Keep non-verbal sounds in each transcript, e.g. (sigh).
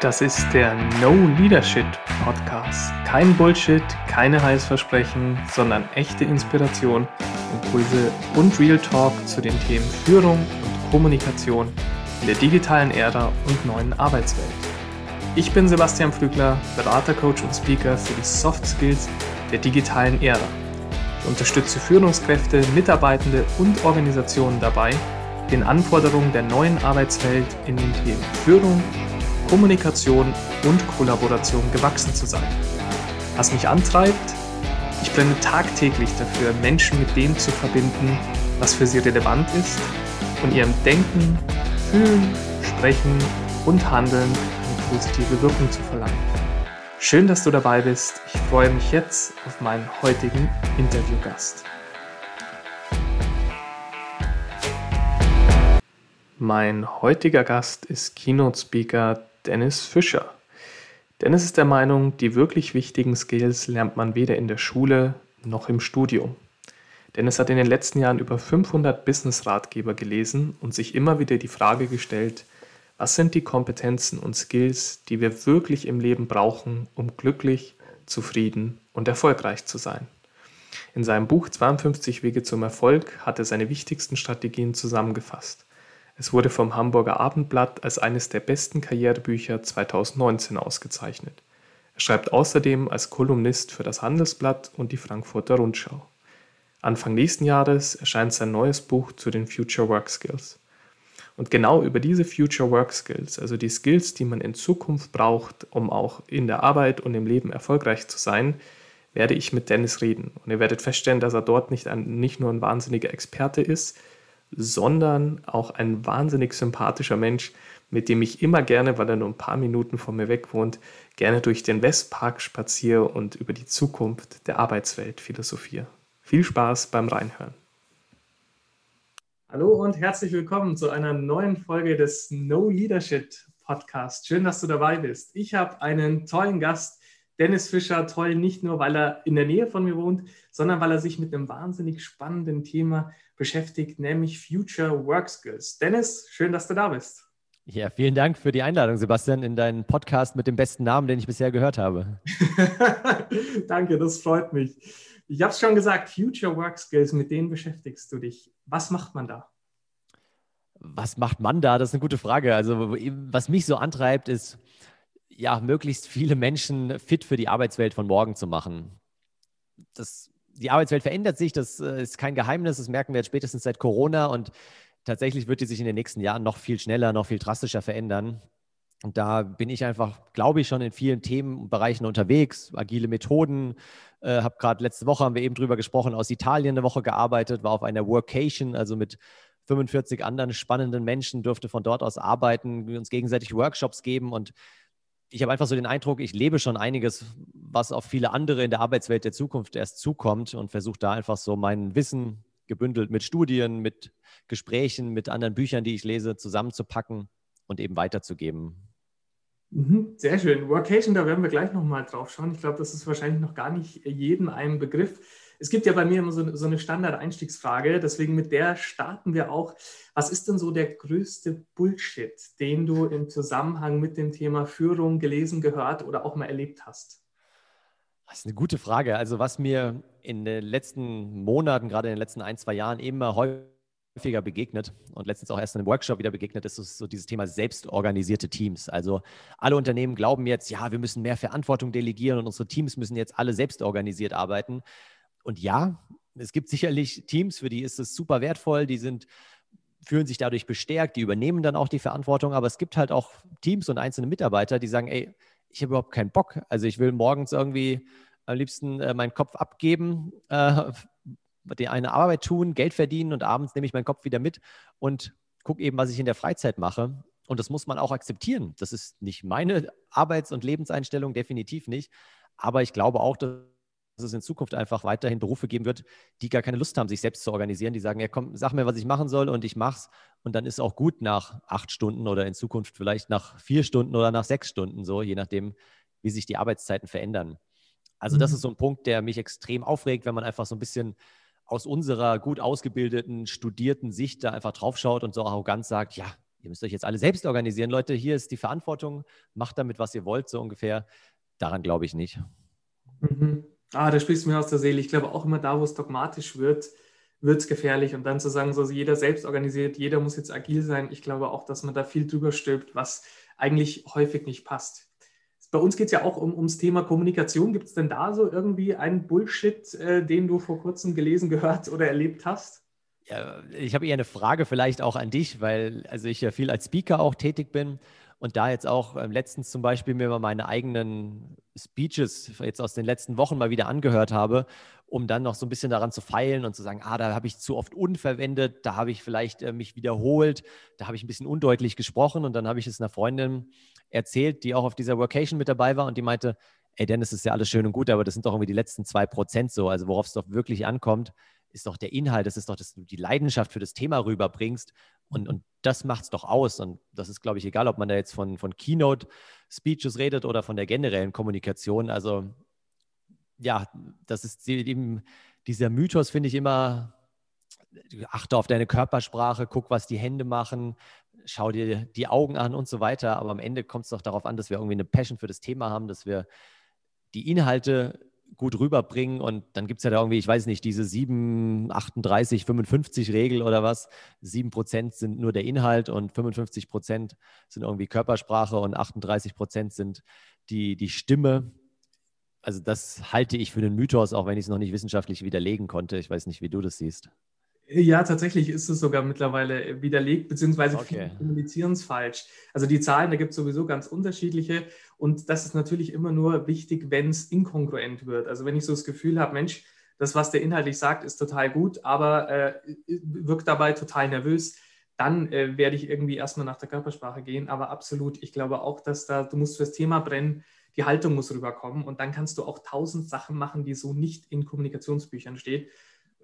Das ist der No Leadership Podcast. Kein Bullshit, keine Heißversprechen, sondern echte Inspiration, Impulse und Real Talk zu den Themen Führung und Kommunikation in der digitalen Ära und neuen Arbeitswelt. Ich bin Sebastian Pflügler, Berater, Coach und Speaker für die Soft Skills der digitalen Ära. Ich unterstütze Führungskräfte, Mitarbeitende und Organisationen dabei, den Anforderungen der neuen Arbeitswelt in den Themen Führung, Kommunikation und Kollaboration gewachsen zu sein. Was mich antreibt, ich brenne tagtäglich dafür, Menschen mit dem zu verbinden, was für sie relevant ist und ihrem Denken, Fühlen, Sprechen und Handeln eine positive Wirkung zu verleihen. Schön, dass du dabei bist. Ich freue mich jetzt auf meinen heutigen Interviewgast. Mein heutiger Gast ist Keynote-Speaker Dennis Fischer. Dennis ist der Meinung, die wirklich wichtigen Skills lernt man weder in der Schule noch im Studium. Dennis hat in den letzten Jahren über 500 Business-Ratgeber gelesen und sich immer wieder die Frage gestellt, was sind die Kompetenzen und Skills, die wir wirklich im Leben brauchen, um glücklich, zufrieden und erfolgreich zu sein? In seinem Buch 52 Wege zum Erfolg hat er seine wichtigsten Strategien zusammengefasst. Es wurde vom Hamburger Abendblatt als eines der besten Karrierebücher 2019 ausgezeichnet. Er schreibt außerdem als Kolumnist für das Handelsblatt und die Frankfurter Rundschau. Anfang nächsten Jahres erscheint sein neues Buch zu den Future Work Skills. Und genau über diese Future Work Skills, also die Skills, die man in Zukunft braucht, um auch in der Arbeit und im Leben erfolgreich zu sein, werde ich mit Dennis reden. Und ihr werdet feststellen, dass er dort nicht, ein, nicht nur ein wahnsinniger Experte ist, sondern auch ein wahnsinnig sympathischer Mensch, mit dem ich immer gerne, weil er nur ein paar Minuten von mir weg wohnt, gerne durch den Westpark spaziere und über die Zukunft der Arbeitswelt philosophiere. Viel Spaß beim Reinhören. Hallo und herzlich willkommen zu einer neuen Folge des No Leadership Podcast. Schön, dass du dabei bist. Ich habe einen tollen Gast, Dennis Fischer, toll, nicht nur, weil er in der Nähe von mir wohnt, sondern weil er sich mit einem wahnsinnig spannenden Thema beschäftigt, nämlich Future Work Skills. Dennis, schön, dass du da bist. Ja, vielen Dank für die Einladung, Sebastian, in deinen Podcast mit dem besten Namen, den ich bisher gehört habe. (laughs) Danke, das freut mich. Ich habe es schon gesagt, Future Work Skills, mit denen beschäftigst du dich. Was macht man da? Was macht man da? Das ist eine gute Frage. Also, was mich so antreibt, ist, ja, möglichst viele Menschen fit für die Arbeitswelt von morgen zu machen. Das die Arbeitswelt verändert sich, das äh, ist kein Geheimnis, das merken wir jetzt spätestens seit Corona und tatsächlich wird die sich in den nächsten Jahren noch viel schneller, noch viel drastischer verändern. Und da bin ich einfach, glaube ich, schon in vielen Themen und Bereichen unterwegs. Agile Methoden, äh, habe gerade letzte Woche, haben wir eben drüber gesprochen, aus Italien eine Woche gearbeitet, war auf einer Workation, also mit 45 anderen spannenden Menschen, durfte von dort aus arbeiten, uns gegenseitig Workshops geben und ich habe einfach so den Eindruck, ich lebe schon einiges, was auf viele andere in der Arbeitswelt der Zukunft erst zukommt und versuche da einfach so mein Wissen gebündelt mit Studien, mit Gesprächen, mit anderen Büchern, die ich lese, zusammenzupacken und eben weiterzugeben. Mhm, sehr schön. Workation, da werden wir gleich nochmal drauf schauen. Ich glaube, das ist wahrscheinlich noch gar nicht jedem ein Begriff. Es gibt ja bei mir immer so, so eine Standard-Einstiegsfrage, deswegen mit der starten wir auch. Was ist denn so der größte Bullshit, den du im Zusammenhang mit dem Thema Führung gelesen, gehört oder auch mal erlebt hast? Das ist eine gute Frage. Also was mir in den letzten Monaten, gerade in den letzten ein, zwei Jahren immer häufiger begegnet und letztens auch erst in einem Workshop wieder begegnet, ist so dieses Thema selbstorganisierte Teams. Also alle Unternehmen glauben jetzt, ja, wir müssen mehr Verantwortung delegieren und unsere Teams müssen jetzt alle selbstorganisiert arbeiten. Und ja, es gibt sicherlich Teams, für die ist es super wertvoll, die sind fühlen sich dadurch bestärkt, die übernehmen dann auch die Verantwortung, aber es gibt halt auch Teams und einzelne Mitarbeiter, die sagen, ey, ich habe überhaupt keinen Bock. Also ich will morgens irgendwie am liebsten äh, meinen Kopf abgeben, äh, (laughs) die eine Arbeit tun, Geld verdienen und abends nehme ich meinen Kopf wieder mit und gucke eben, was ich in der Freizeit mache. Und das muss man auch akzeptieren. Das ist nicht meine Arbeits- und Lebenseinstellung, definitiv nicht. Aber ich glaube auch, dass dass es in Zukunft einfach weiterhin Berufe geben wird, die gar keine Lust haben, sich selbst zu organisieren. Die sagen, ja komm, sag mir, was ich machen soll und ich mach's. Und dann ist auch gut nach acht Stunden oder in Zukunft vielleicht nach vier Stunden oder nach sechs Stunden so, je nachdem, wie sich die Arbeitszeiten verändern. Also das mhm. ist so ein Punkt, der mich extrem aufregt, wenn man einfach so ein bisschen aus unserer gut ausgebildeten, studierten Sicht da einfach draufschaut und so arrogant sagt, ja, ihr müsst euch jetzt alle selbst organisieren. Leute, hier ist die Verantwortung, macht damit, was ihr wollt, so ungefähr. Daran glaube ich nicht. Mhm. Ah, da sprichst du mir aus der Seele. Ich glaube auch immer da, wo es dogmatisch wird, wird es gefährlich. Und dann zu sagen, so jeder selbst organisiert, jeder muss jetzt agil sein. Ich glaube auch, dass man da viel drüber stülpt, was eigentlich häufig nicht passt. Bei uns geht es ja auch um, ums Thema Kommunikation. Gibt es denn da so irgendwie einen Bullshit, äh, den du vor kurzem gelesen, gehört oder erlebt hast? Ja, ich habe eher eine Frage vielleicht auch an dich, weil also ich ja viel als Speaker auch tätig bin und da jetzt auch ähm, letztens zum Beispiel mir mal meine eigenen Speeches jetzt aus den letzten Wochen mal wieder angehört habe, um dann noch so ein bisschen daran zu feilen und zu sagen, ah, da habe ich zu oft unverwendet, da habe ich vielleicht äh, mich wiederholt, da habe ich ein bisschen undeutlich gesprochen und dann habe ich es einer Freundin erzählt, die auch auf dieser Workation mit dabei war und die meinte, ey Dennis, ist ja alles schön und gut, aber das sind doch irgendwie die letzten zwei Prozent so, also worauf es doch wirklich ankommt, ist doch der Inhalt, das ist doch, dass du die Leidenschaft für das Thema rüberbringst. Und, und das macht es doch aus. Und das ist, glaube ich, egal, ob man da jetzt von, von Keynote-Speeches redet oder von der generellen Kommunikation. Also ja, das ist eben dieser Mythos, finde ich immer, achte auf deine Körpersprache, guck, was die Hände machen, schau dir die Augen an und so weiter. Aber am Ende kommt es doch darauf an, dass wir irgendwie eine Passion für das Thema haben, dass wir die Inhalte gut rüberbringen. Und dann gibt es ja da irgendwie, ich weiß nicht, diese 7, 38, 55 Regel oder was. 7 Prozent sind nur der Inhalt und 55 Prozent sind irgendwie Körpersprache und 38 Prozent sind die, die Stimme. Also das halte ich für einen Mythos, auch wenn ich es noch nicht wissenschaftlich widerlegen konnte. Ich weiß nicht, wie du das siehst. Ja, tatsächlich ist es sogar mittlerweile widerlegt, beziehungsweise okay. viele kommunizieren es falsch. Also die Zahlen, da gibt es sowieso ganz unterschiedliche und das ist natürlich immer nur wichtig, wenn es inkongruent wird. Also wenn ich so das Gefühl habe, Mensch, das, was der inhaltlich sagt, ist total gut, aber äh, wirkt dabei total nervös, dann äh, werde ich irgendwie erstmal nach der Körpersprache gehen. Aber absolut, ich glaube auch, dass da, du musst fürs Thema brennen, die Haltung muss rüberkommen und dann kannst du auch tausend Sachen machen, die so nicht in Kommunikationsbüchern stehen.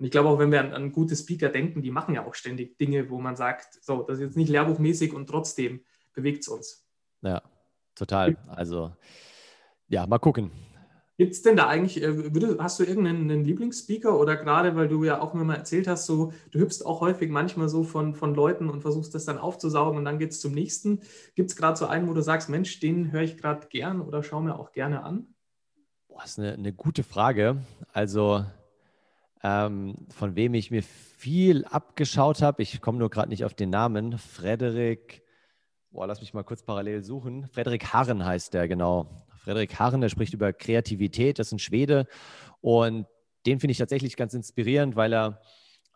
Und ich glaube auch, wenn wir an, an, gute Speaker denken, die machen ja auch ständig Dinge, wo man sagt, so, das ist jetzt nicht lehrbuchmäßig und trotzdem bewegt es uns. Ja, total. Also, ja, mal gucken. Gibt es denn da eigentlich, äh, hast du irgendeinen Lieblingsspeaker oder gerade, weil du ja auch immer mal erzählt hast, so, du hüpfst auch häufig manchmal so von, von Leuten und versuchst das dann aufzusaugen und dann geht es zum nächsten. Gibt es gerade so einen, wo du sagst, Mensch, den höre ich gerade gern oder schaue mir auch gerne an? Boah, das ist eine, eine gute Frage. Also, ähm, von wem ich mir viel abgeschaut habe. Ich komme nur gerade nicht auf den Namen. Frederik, boah, lass mich mal kurz parallel suchen. Frederik Harren heißt der, genau. Frederik Harren, der spricht über Kreativität, das ist ein Schwede. Und den finde ich tatsächlich ganz inspirierend, weil er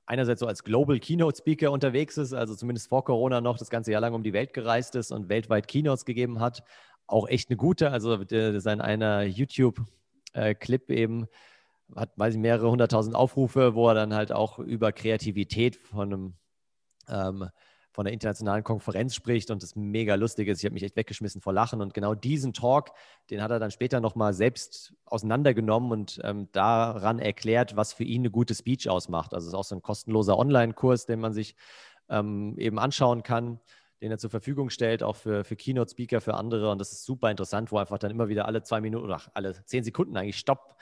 einerseits so als Global Keynote Speaker unterwegs ist, also zumindest vor Corona noch das ganze Jahr lang um die Welt gereist ist und weltweit Keynotes gegeben hat. Auch echt eine gute, also sein einer YouTube-Clip äh, eben hat, weiß ich, mehrere hunderttausend Aufrufe, wo er dann halt auch über Kreativität von einem ähm, von der internationalen Konferenz spricht und das mega lustig ist. Ich habe mich echt weggeschmissen vor Lachen und genau diesen Talk, den hat er dann später nochmal selbst auseinandergenommen und ähm, daran erklärt, was für ihn eine gute Speech ausmacht. Also es ist auch so ein kostenloser Online-Kurs, den man sich ähm, eben anschauen kann, den er zur Verfügung stellt, auch für, für Keynote-Speaker, für andere und das ist super interessant, wo einfach dann immer wieder alle zwei Minuten oder alle zehn Sekunden eigentlich Stopp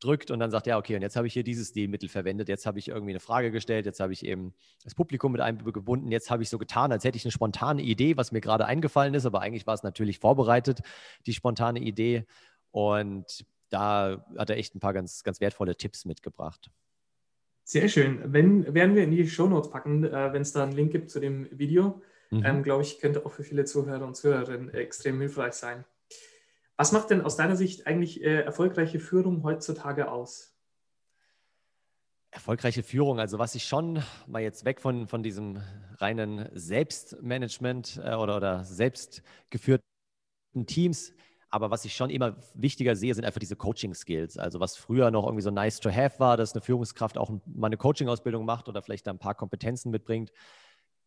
drückt und dann sagt, ja, okay, und jetzt habe ich hier dieses Stilmittel verwendet, jetzt habe ich irgendwie eine Frage gestellt, jetzt habe ich eben das Publikum mit eingebunden, jetzt habe ich so getan, als hätte ich eine spontane Idee, was mir gerade eingefallen ist, aber eigentlich war es natürlich vorbereitet, die spontane Idee. Und da hat er echt ein paar ganz, ganz wertvolle Tipps mitgebracht. Sehr schön. Wenn, werden wir in die Shownotes packen, äh, wenn es da einen Link gibt zu dem Video. Mhm. Ähm, Glaube ich, könnte auch für viele Zuhörer und Zuhörerinnen extrem hilfreich sein. Was macht denn aus deiner Sicht eigentlich äh, erfolgreiche Führung heutzutage aus? Erfolgreiche Führung, also was ich schon mal jetzt weg von, von diesem reinen Selbstmanagement äh, oder, oder selbstgeführten Teams, aber was ich schon immer wichtiger sehe, sind einfach diese Coaching-Skills. Also was früher noch irgendwie so nice to have war, dass eine Führungskraft auch mal eine Coaching-Ausbildung macht oder vielleicht da ein paar Kompetenzen mitbringt,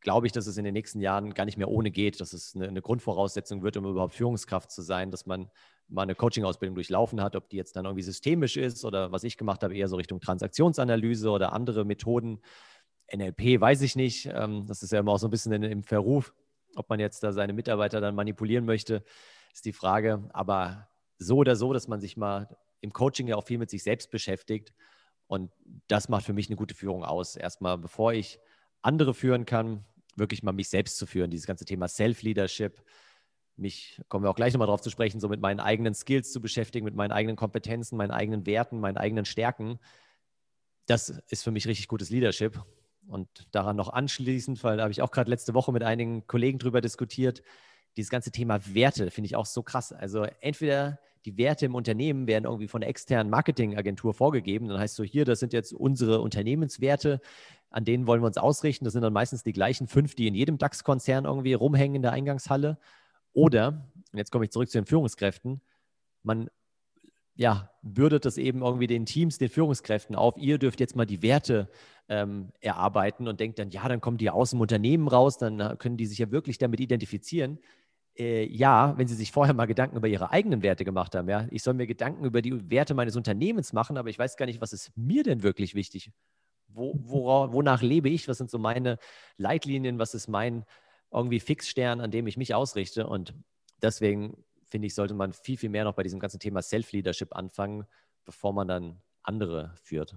glaube ich, dass es in den nächsten Jahren gar nicht mehr ohne geht, dass es eine, eine Grundvoraussetzung wird, um überhaupt Führungskraft zu sein, dass man mal eine Coaching-Ausbildung durchlaufen hat, ob die jetzt dann irgendwie systemisch ist oder was ich gemacht habe, eher so Richtung Transaktionsanalyse oder andere Methoden. NLP weiß ich nicht. Ähm, das ist ja immer auch so ein bisschen im Verruf, ob man jetzt da seine Mitarbeiter dann manipulieren möchte, ist die Frage. Aber so oder so, dass man sich mal im Coaching ja auch viel mit sich selbst beschäftigt. Und das macht für mich eine gute Führung aus. Erstmal, bevor ich andere führen kann, wirklich mal mich selbst zu führen, dieses ganze Thema Self-Leadership, mich, kommen wir auch gleich nochmal drauf zu sprechen, so mit meinen eigenen Skills zu beschäftigen, mit meinen eigenen Kompetenzen, meinen eigenen Werten, meinen eigenen Stärken. Das ist für mich richtig gutes Leadership. Und daran noch anschließend, weil da habe ich auch gerade letzte Woche mit einigen Kollegen drüber diskutiert, dieses ganze Thema Werte finde ich auch so krass. Also entweder die Werte im Unternehmen werden irgendwie von der externen Marketingagentur vorgegeben. Dann heißt so, hier, das sind jetzt unsere Unternehmenswerte, an denen wollen wir uns ausrichten. Das sind dann meistens die gleichen fünf, die in jedem DAX-Konzern irgendwie rumhängen in der Eingangshalle. Oder, und jetzt komme ich zurück zu den Führungskräften, man ja, bürdet das eben irgendwie den Teams, den Führungskräften auf. Ihr dürft jetzt mal die Werte ähm, erarbeiten und denkt dann, ja, dann kommen die aus dem Unternehmen raus, dann können die sich ja wirklich damit identifizieren. Äh, ja, wenn sie sich vorher mal Gedanken über ihre eigenen Werte gemacht haben. Ja, ich soll mir Gedanken über die Werte meines Unternehmens machen, aber ich weiß gar nicht, was ist mir denn wirklich wichtig? Wo, wora, wonach lebe ich? Was sind so meine Leitlinien? Was ist mein irgendwie Fixstern, an dem ich mich ausrichte. Und deswegen finde ich, sollte man viel, viel mehr noch bei diesem ganzen Thema Self-Leadership anfangen, bevor man dann andere führt.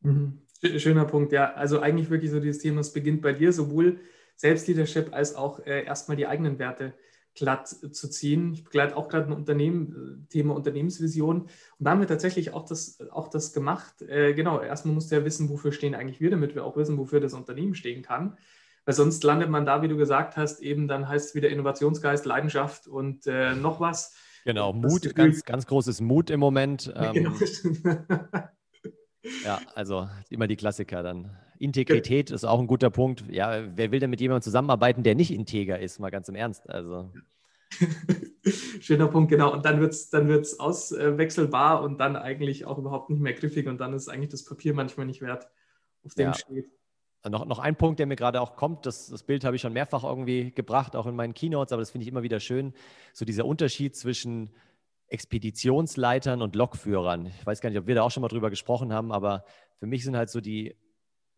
Mhm. Schöner Punkt, ja. Also eigentlich wirklich so dieses Thema, es beginnt bei dir, sowohl Selbstleadership als auch äh, erstmal die eigenen Werte glatt zu ziehen. Ich begleite auch gerade ein Unternehmen, äh, Thema Unternehmensvision. Und da haben wir tatsächlich auch das, auch das gemacht. Äh, genau, erstmal musst du ja wissen, wofür stehen eigentlich wir, damit wir auch wissen, wofür das Unternehmen stehen kann. Weil sonst landet man da, wie du gesagt hast, eben dann heißt es wieder Innovationsgeist, Leidenschaft und äh, noch was. Genau, Mut, Gefühl, ganz, ganz großes Mut im Moment. Ähm, genau. ja, also immer die Klassiker dann. Integrität ist auch ein guter Punkt. Ja, wer will denn mit jemandem zusammenarbeiten, der nicht integer ist, mal ganz im Ernst. Also. (laughs) Schöner Punkt, genau. Und dann wird es dann wird's auswechselbar und dann eigentlich auch überhaupt nicht mehr griffig und dann ist eigentlich das Papier manchmal nicht wert, auf dem ja. steht. Noch, noch ein Punkt, der mir gerade auch kommt, das, das Bild habe ich schon mehrfach irgendwie gebracht, auch in meinen Keynotes, aber das finde ich immer wieder schön. So dieser Unterschied zwischen Expeditionsleitern und Lokführern. Ich weiß gar nicht, ob wir da auch schon mal drüber gesprochen haben, aber für mich sind halt so die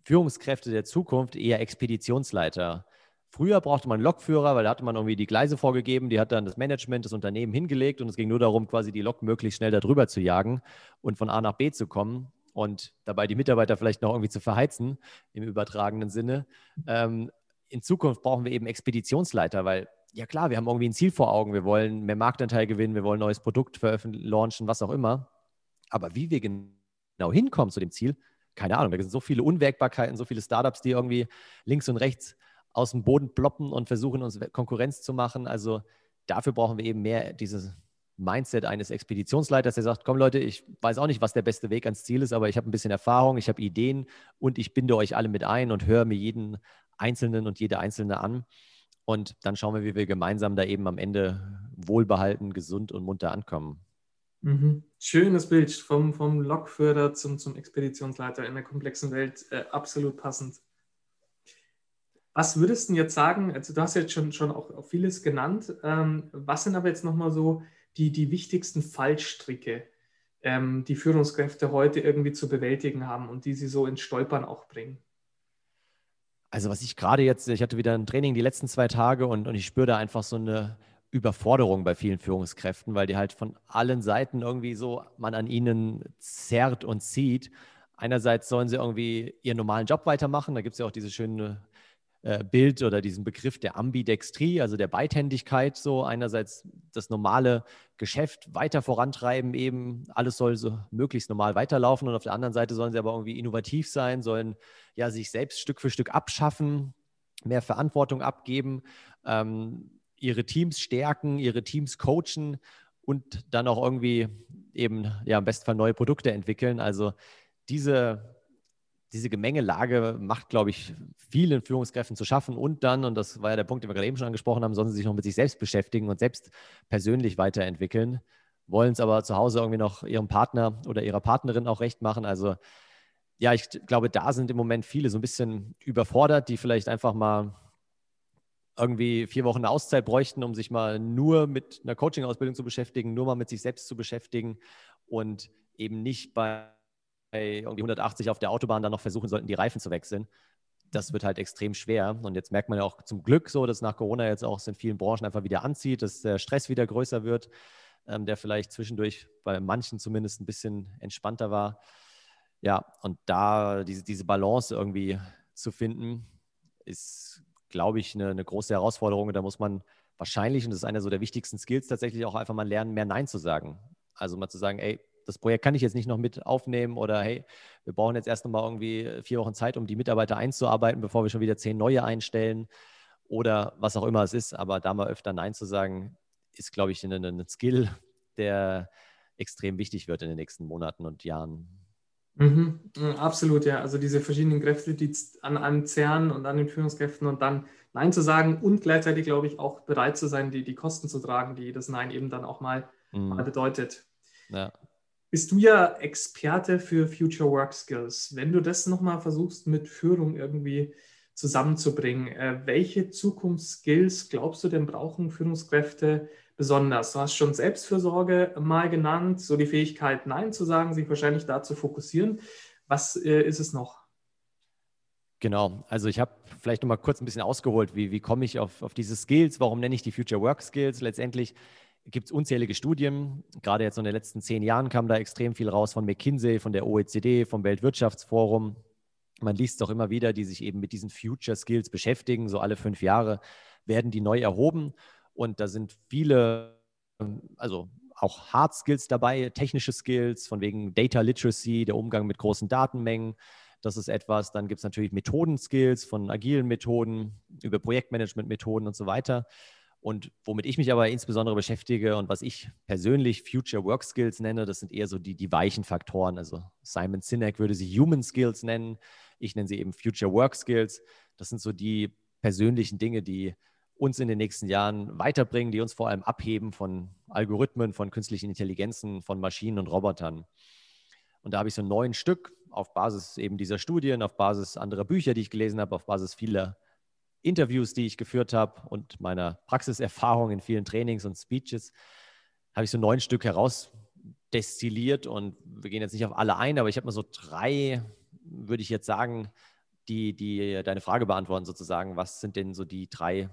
Führungskräfte der Zukunft eher Expeditionsleiter. Früher brauchte man Lokführer, weil da hatte man irgendwie die Gleise vorgegeben, die hat dann das Management, das Unternehmen hingelegt und es ging nur darum, quasi die Lok möglichst schnell darüber zu jagen und von A nach B zu kommen und dabei die Mitarbeiter vielleicht noch irgendwie zu verheizen im übertragenen Sinne. Ähm, in Zukunft brauchen wir eben Expeditionsleiter, weil ja klar, wir haben irgendwie ein Ziel vor Augen, wir wollen mehr Marktanteil gewinnen, wir wollen ein neues Produkt veröffentlichen, launchen, was auch immer. Aber wie wir genau hinkommen zu dem Ziel, keine Ahnung. Da sind so viele Unwägbarkeiten, so viele Startups, die irgendwie links und rechts aus dem Boden ploppen und versuchen, uns Konkurrenz zu machen. Also dafür brauchen wir eben mehr dieses Mindset eines Expeditionsleiters, der sagt, komm Leute, ich weiß auch nicht, was der beste Weg ans Ziel ist, aber ich habe ein bisschen Erfahrung, ich habe Ideen und ich binde euch alle mit ein und höre mir jeden Einzelnen und jede Einzelne an. Und dann schauen wir, wie wir gemeinsam da eben am Ende wohlbehalten, gesund und munter ankommen. Mhm. Schönes Bild vom, vom Lokführer zum, zum Expeditionsleiter in der komplexen Welt. Äh, absolut passend. Was würdest du jetzt sagen? Also, du hast jetzt schon, schon auch, vieles genannt. Ähm, was sind aber jetzt nochmal so die, die wichtigsten Fallstricke, ähm, die Führungskräfte heute irgendwie zu bewältigen haben und die sie so ins Stolpern auch bringen? Also was ich gerade jetzt, ich hatte wieder ein Training die letzten zwei Tage und, und ich spüre da einfach so eine Überforderung bei vielen Führungskräften, weil die halt von allen Seiten irgendwie so man an ihnen zerrt und zieht. Einerseits sollen sie irgendwie ihren normalen Job weitermachen. Da gibt es ja auch diese schöne äh, Bild oder diesen Begriff der Ambidextrie, also der Beidhändigkeit, so einerseits das normale Geschäft weiter vorantreiben, eben alles soll so möglichst normal weiterlaufen und auf der anderen Seite sollen sie aber irgendwie innovativ sein, sollen ja sich selbst Stück für Stück abschaffen, mehr Verantwortung abgeben, ähm, ihre Teams stärken, ihre Teams coachen und dann auch irgendwie eben ja im besten Fall neue Produkte entwickeln. Also diese diese Gemengelage macht, glaube ich, vielen Führungskräften zu schaffen und dann, und das war ja der Punkt, den wir gerade eben schon angesprochen haben, sollen sie sich noch mit sich selbst beschäftigen und selbst persönlich weiterentwickeln, wollen es aber zu Hause irgendwie noch ihrem Partner oder ihrer Partnerin auch recht machen. Also ja, ich glaube, da sind im Moment viele so ein bisschen überfordert, die vielleicht einfach mal irgendwie vier Wochen Auszeit bräuchten, um sich mal nur mit einer Coaching-Ausbildung zu beschäftigen, nur mal mit sich selbst zu beschäftigen und eben nicht bei irgendwie 180 auf der Autobahn dann noch versuchen sollten, die Reifen zu wechseln. Das wird halt extrem schwer. Und jetzt merkt man ja auch zum Glück so, dass nach Corona jetzt auch in vielen Branchen einfach wieder anzieht, dass der Stress wieder größer wird, ähm, der vielleicht zwischendurch bei manchen zumindest ein bisschen entspannter war. Ja, und da diese, diese Balance irgendwie zu finden, ist, glaube ich, eine, eine große Herausforderung. Da muss man wahrscheinlich, und das ist einer so der wichtigsten Skills, tatsächlich auch einfach mal lernen, mehr Nein zu sagen. Also mal zu sagen, ey, das Projekt kann ich jetzt nicht noch mit aufnehmen oder hey, wir brauchen jetzt erst noch mal irgendwie vier Wochen Zeit, um die Mitarbeiter einzuarbeiten, bevor wir schon wieder zehn neue einstellen oder was auch immer es ist. Aber da mal öfter Nein zu sagen, ist, glaube ich, ein Skill, der extrem wichtig wird in den nächsten Monaten und Jahren. Mhm, absolut, ja. Also diese verschiedenen Kräfte, die an einem zerren und an den Führungskräften und dann Nein zu sagen und gleichzeitig, glaube ich, auch bereit zu sein, die, die Kosten zu tragen, die das Nein eben dann auch mal, mhm. mal bedeutet. Ja. Bist du ja Experte für Future Work Skills. Wenn du das nochmal versuchst, mit Führung irgendwie zusammenzubringen, äh, welche Zukunftsskills glaubst du denn brauchen Führungskräfte besonders? Du hast schon Selbstfürsorge mal genannt, so die Fähigkeit, Nein zu sagen, sich wahrscheinlich da zu fokussieren. Was äh, ist es noch? Genau, also ich habe vielleicht noch mal kurz ein bisschen ausgeholt, wie, wie komme ich auf, auf diese Skills, warum nenne ich die Future Work Skills? Letztendlich gibt es unzählige Studien, gerade jetzt in den letzten zehn Jahren kam da extrem viel raus von McKinsey, von der OECD, vom Weltwirtschaftsforum. Man liest doch immer wieder, die sich eben mit diesen Future Skills beschäftigen, so alle fünf Jahre werden die neu erhoben und da sind viele, also auch Hard Skills dabei, technische Skills, von wegen Data Literacy, der Umgang mit großen Datenmengen. Das ist etwas. Dann gibt es natürlich Methodenskills von agilen Methoden über Projektmanagement-Methoden und so weiter. Und womit ich mich aber insbesondere beschäftige und was ich persönlich Future Work Skills nenne, das sind eher so die, die weichen Faktoren. Also Simon Sinek würde sie Human Skills nennen. Ich nenne sie eben Future Work Skills. Das sind so die persönlichen Dinge, die uns in den nächsten Jahren weiterbringen, die uns vor allem abheben von Algorithmen, von künstlichen Intelligenzen, von Maschinen und Robotern. Und da habe ich so neun Stück auf Basis eben dieser Studien, auf Basis anderer Bücher, die ich gelesen habe, auf Basis vieler Interviews, die ich geführt habe und meiner Praxiserfahrung in vielen Trainings und Speeches, habe ich so neun Stück herausdestilliert und wir gehen jetzt nicht auf alle ein, aber ich habe mal so drei, würde ich jetzt sagen, die, die deine Frage beantworten sozusagen. Was sind denn so die drei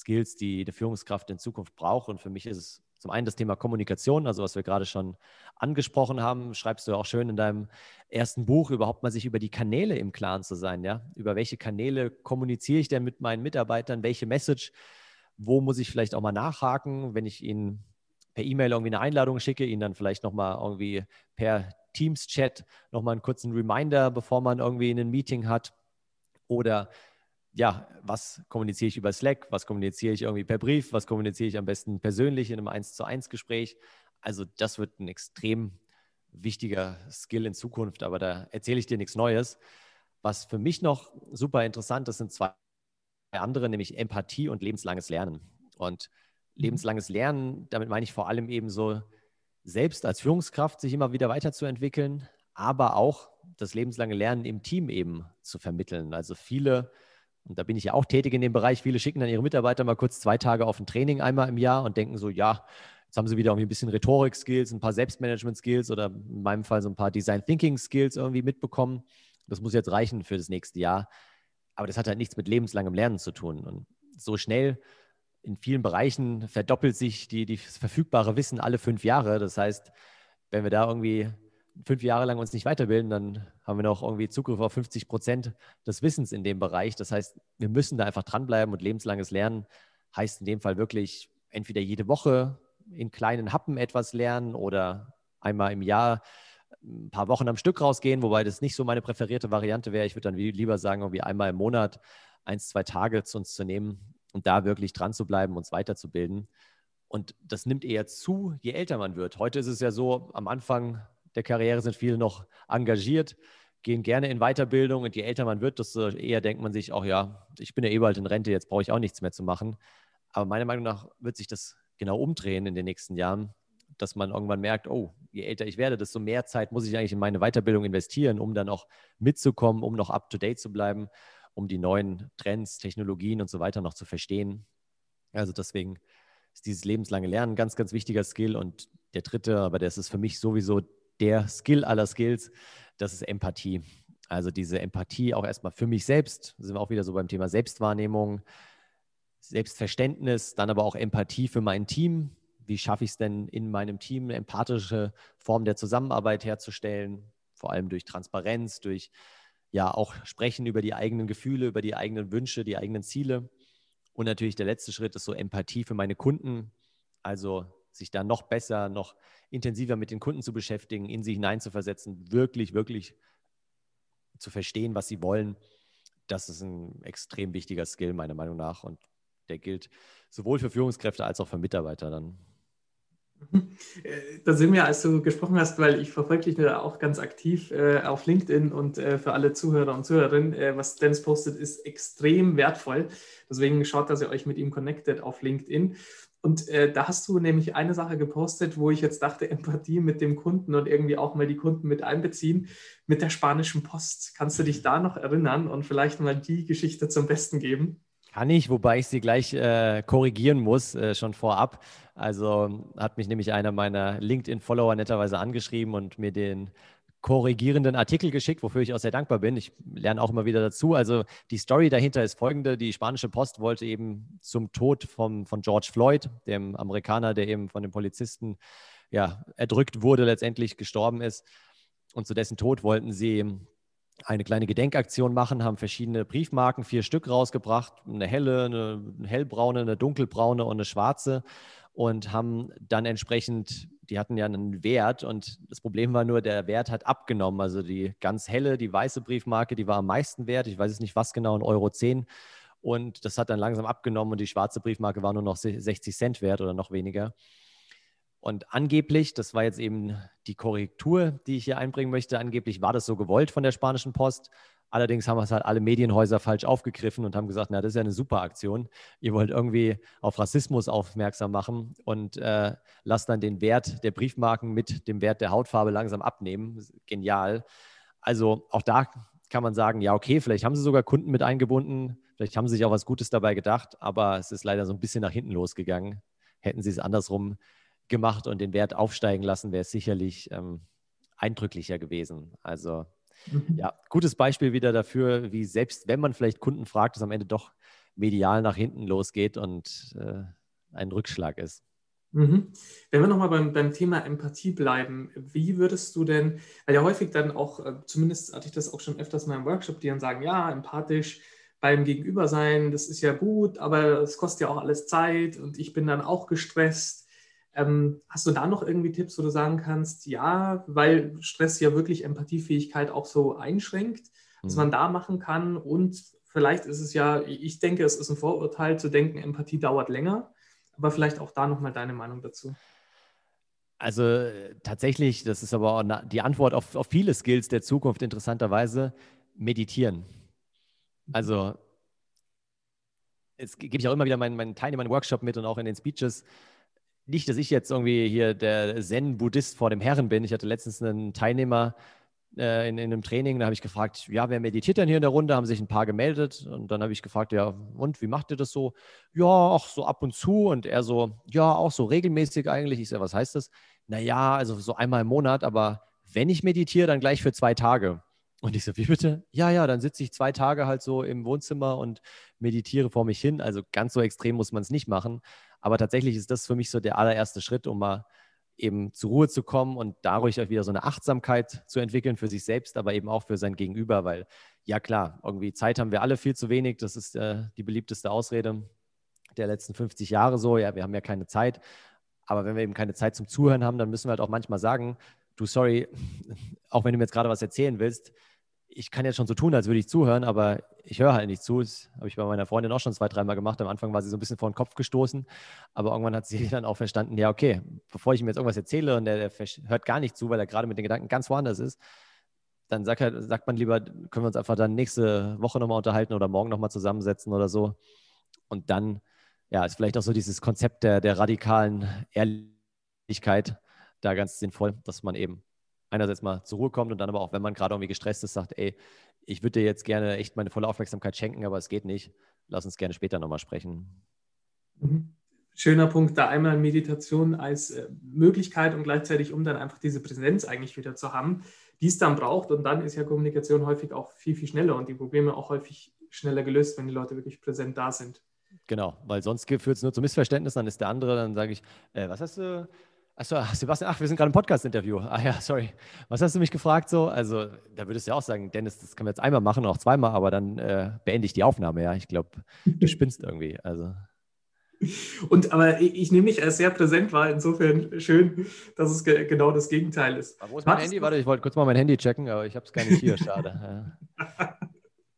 Skills, die die Führungskraft in Zukunft braucht. Und für mich ist es zum einen das Thema Kommunikation, also was wir gerade schon angesprochen haben, schreibst du auch schön in deinem ersten Buch, überhaupt mal sich über die Kanäle im Klaren zu sein, ja. Über welche Kanäle kommuniziere ich denn mit meinen Mitarbeitern, welche Message, wo muss ich vielleicht auch mal nachhaken, wenn ich ihnen per E-Mail irgendwie eine Einladung schicke, ihnen dann vielleicht nochmal irgendwie per Teams-Chat nochmal einen kurzen Reminder, bevor man irgendwie ein Meeting hat. Oder ja, was kommuniziere ich über Slack, was kommuniziere ich irgendwie per Brief, was kommuniziere ich am besten persönlich in einem 1 zu 1 Gespräch. Also das wird ein extrem wichtiger Skill in Zukunft, aber da erzähle ich dir nichts Neues. Was für mich noch super interessant ist, sind zwei andere, nämlich Empathie und lebenslanges Lernen. Und lebenslanges Lernen, damit meine ich vor allem eben so, selbst als Führungskraft sich immer wieder weiterzuentwickeln, aber auch das lebenslange Lernen im Team eben zu vermitteln. Also viele und da bin ich ja auch tätig in dem Bereich. Viele schicken dann ihre Mitarbeiter mal kurz zwei Tage auf ein Training einmal im Jahr und denken so, ja, jetzt haben sie wieder irgendwie ein bisschen Rhetorik-Skills, ein paar Selbstmanagement-Skills oder in meinem Fall so ein paar Design-Thinking-Skills irgendwie mitbekommen. Das muss jetzt reichen für das nächste Jahr. Aber das hat halt nichts mit lebenslangem Lernen zu tun. Und so schnell in vielen Bereichen verdoppelt sich die, die verfügbare Wissen alle fünf Jahre. Das heißt, wenn wir da irgendwie fünf Jahre lang uns nicht weiterbilden, dann haben wir noch irgendwie Zugriff auf 50 Prozent des Wissens in dem Bereich. Das heißt, wir müssen da einfach dranbleiben und lebenslanges Lernen heißt in dem Fall wirklich entweder jede Woche in kleinen Happen etwas lernen oder einmal im Jahr ein paar Wochen am Stück rausgehen, wobei das nicht so meine präferierte Variante wäre. Ich würde dann lieber sagen, irgendwie einmal im Monat eins, zwei Tage zu uns zu nehmen und da wirklich dran zu bleiben, uns weiterzubilden. Und das nimmt eher zu, je älter man wird. Heute ist es ja so, am Anfang der Karriere sind viele noch engagiert, gehen gerne in Weiterbildung und je älter man wird, desto eher denkt man sich auch, ja, ich bin ja eh bald in Rente, jetzt brauche ich auch nichts mehr zu machen. Aber meiner Meinung nach wird sich das genau umdrehen in den nächsten Jahren, dass man irgendwann merkt, oh, je älter ich werde, desto mehr Zeit muss ich eigentlich in meine Weiterbildung investieren, um dann auch mitzukommen, um noch up-to-date zu bleiben, um die neuen Trends, Technologien und so weiter noch zu verstehen. Also deswegen ist dieses lebenslange Lernen ein ganz, ganz wichtiger Skill. Und der dritte, aber das ist für mich sowieso der Skill aller Skills, das ist Empathie. Also diese Empathie auch erstmal für mich selbst, sind wir auch wieder so beim Thema Selbstwahrnehmung, Selbstverständnis, dann aber auch Empathie für mein Team. Wie schaffe ich es denn in meinem Team, eine empathische Form der Zusammenarbeit herzustellen, vor allem durch Transparenz, durch ja auch Sprechen über die eigenen Gefühle, über die eigenen Wünsche, die eigenen Ziele. Und natürlich der letzte Schritt ist so Empathie für meine Kunden. Also sich da noch besser, noch intensiver mit den Kunden zu beschäftigen, in sie hineinzuversetzen, wirklich, wirklich zu verstehen, was sie wollen. Das ist ein extrem wichtiger Skill, meiner Meinung nach. Und der gilt sowohl für Führungskräfte als auch für Mitarbeiter dann. Äh, da sind wir, als du gesprochen hast, weil ich verfolge dich da auch ganz aktiv äh, auf LinkedIn und äh, für alle Zuhörer und Zuhörerinnen, äh, was Dennis postet, ist extrem wertvoll. Deswegen schaut, dass ihr euch mit ihm connectet auf LinkedIn. Und äh, da hast du nämlich eine Sache gepostet, wo ich jetzt dachte, Empathie mit dem Kunden und irgendwie auch mal die Kunden mit einbeziehen, mit der spanischen Post. Kannst du dich da noch erinnern und vielleicht mal die Geschichte zum Besten geben? Kann ich, wobei ich sie gleich äh, korrigieren muss, äh, schon vorab. Also hat mich nämlich einer meiner LinkedIn-Follower netterweise angeschrieben und mir den korrigierenden Artikel geschickt, wofür ich auch sehr dankbar bin. Ich lerne auch immer wieder dazu. Also die Story dahinter ist folgende. Die spanische Post wollte eben zum Tod vom, von George Floyd, dem Amerikaner, der eben von den Polizisten ja, erdrückt wurde, letztendlich gestorben ist. Und zu dessen Tod wollten sie eine kleine Gedenkaktion machen, haben verschiedene Briefmarken, vier Stück rausgebracht, eine helle, eine hellbraune, eine dunkelbraune und eine schwarze und haben dann entsprechend, die hatten ja einen Wert und das Problem war nur, der Wert hat abgenommen. Also die ganz helle, die weiße Briefmarke, die war am meisten wert. Ich weiß jetzt nicht, was genau, ein Euro 10. Und das hat dann langsam abgenommen und die schwarze Briefmarke war nur noch 60 Cent wert oder noch weniger. Und angeblich, das war jetzt eben die Korrektur, die ich hier einbringen möchte, angeblich war das so gewollt von der spanischen Post. Allerdings haben es halt alle Medienhäuser falsch aufgegriffen und haben gesagt, na, das ist ja eine super Aktion. Ihr wollt irgendwie auf Rassismus aufmerksam machen und äh, lasst dann den Wert der Briefmarken mit dem Wert der Hautfarbe langsam abnehmen. Genial. Also auch da kann man sagen, ja, okay, vielleicht haben sie sogar Kunden mit eingebunden, vielleicht haben sie sich auch was Gutes dabei gedacht, aber es ist leider so ein bisschen nach hinten losgegangen. Hätten sie es andersrum gemacht und den Wert aufsteigen lassen, wäre es sicherlich ähm, eindrücklicher gewesen. Also. Ja, gutes Beispiel wieder dafür, wie selbst wenn man vielleicht Kunden fragt, es am Ende doch medial nach hinten losgeht und äh, ein Rückschlag ist. Mhm. Wenn wir nochmal beim, beim Thema Empathie bleiben, wie würdest du denn, weil ja häufig dann auch, äh, zumindest hatte ich das auch schon öfters mal im Workshop, die dann sagen, ja, empathisch beim Gegenüber sein, das ist ja gut, aber es kostet ja auch alles Zeit und ich bin dann auch gestresst. Ähm, hast du da noch irgendwie Tipps, wo du sagen kannst, ja, weil Stress ja wirklich Empathiefähigkeit auch so einschränkt, was mhm. man da machen kann und vielleicht ist es ja, ich denke, es ist ein Vorurteil zu denken, Empathie dauert länger, aber vielleicht auch da nochmal deine Meinung dazu. Also tatsächlich, das ist aber auch die Antwort auf, auf viele Skills der Zukunft interessanterweise, meditieren. Also jetzt gebe ich auch immer wieder meinen, meinen Teilnehmern Workshop mit und auch in den Speeches nicht, dass ich jetzt irgendwie hier der Zen-Buddhist vor dem Herren bin. Ich hatte letztens einen Teilnehmer äh, in, in, einem Training, da habe ich gefragt, ja, wer meditiert denn hier in der Runde? Haben sich ein paar gemeldet und dann habe ich gefragt, ja, und wie macht ihr das so? Ja, auch so ab und zu und er so, ja, auch so regelmäßig eigentlich. Ich sage, was heißt das? Naja, also so einmal im Monat, aber wenn ich meditiere, dann gleich für zwei Tage. Und ich so, wie bitte? Ja, ja, dann sitze ich zwei Tage halt so im Wohnzimmer und meditiere vor mich hin. Also ganz so extrem muss man es nicht machen. Aber tatsächlich ist das für mich so der allererste Schritt, um mal eben zur Ruhe zu kommen und dadurch auch wieder so eine Achtsamkeit zu entwickeln für sich selbst, aber eben auch für sein Gegenüber, weil ja klar, irgendwie Zeit haben wir alle viel zu wenig. Das ist äh, die beliebteste Ausrede der letzten 50 Jahre so. Ja, wir haben ja keine Zeit. Aber wenn wir eben keine Zeit zum Zuhören haben, dann müssen wir halt auch manchmal sagen, du sorry, auch wenn du mir jetzt gerade was erzählen willst, ich kann jetzt schon so tun, als würde ich zuhören, aber ich höre halt nicht zu. Das habe ich bei meiner Freundin auch schon zwei, dreimal gemacht. Am Anfang war sie so ein bisschen vor den Kopf gestoßen, aber irgendwann hat sie (laughs) dann auch verstanden, ja, okay, bevor ich ihm jetzt irgendwas erzähle und der, hört gar nicht zu, weil er gerade mit den Gedanken ganz woanders ist, dann sagt, halt, sagt man lieber, können wir uns einfach dann nächste Woche nochmal unterhalten oder morgen nochmal zusammensetzen oder so. Und dann, ja, ist vielleicht auch so dieses Konzept der, der radikalen Ehrlichkeit da ganz sinnvoll, dass man eben einerseits mal zur Ruhe kommt und dann aber auch, wenn man gerade irgendwie gestresst ist, sagt, ey, ich würde dir jetzt gerne echt meine volle Aufmerksamkeit schenken, aber es geht nicht. Lass uns gerne später nochmal sprechen. Mhm. Schöner Punkt, da einmal Meditation als äh, Möglichkeit und gleichzeitig, um dann einfach diese Präsenz eigentlich wieder zu haben, die es dann braucht. Und dann ist ja Kommunikation häufig auch viel, viel schneller und die Probleme auch häufig schneller gelöst, wenn die Leute wirklich präsent da sind. Genau, weil sonst führt es nur zu Missverständnissen, dann ist der andere, dann sage ich, äh, was hast du, Achso, Sebastian, ach, wir sind gerade im Podcast-Interview. Ah ja, sorry. Was hast du mich gefragt so? Also, da würdest du ja auch sagen, Dennis, das können wir jetzt einmal machen, auch zweimal, aber dann äh, beende ich die Aufnahme, ja. Ich glaube, du spinnst irgendwie. Also. Und aber ich, ich nehme mich als sehr präsent wahr, insofern schön, dass es ge genau das Gegenteil ist. Aber wo ist mein Handy? Warte, ich wollte kurz mal mein Handy checken, aber ich habe es gar nicht hier, schade. Ja. (laughs)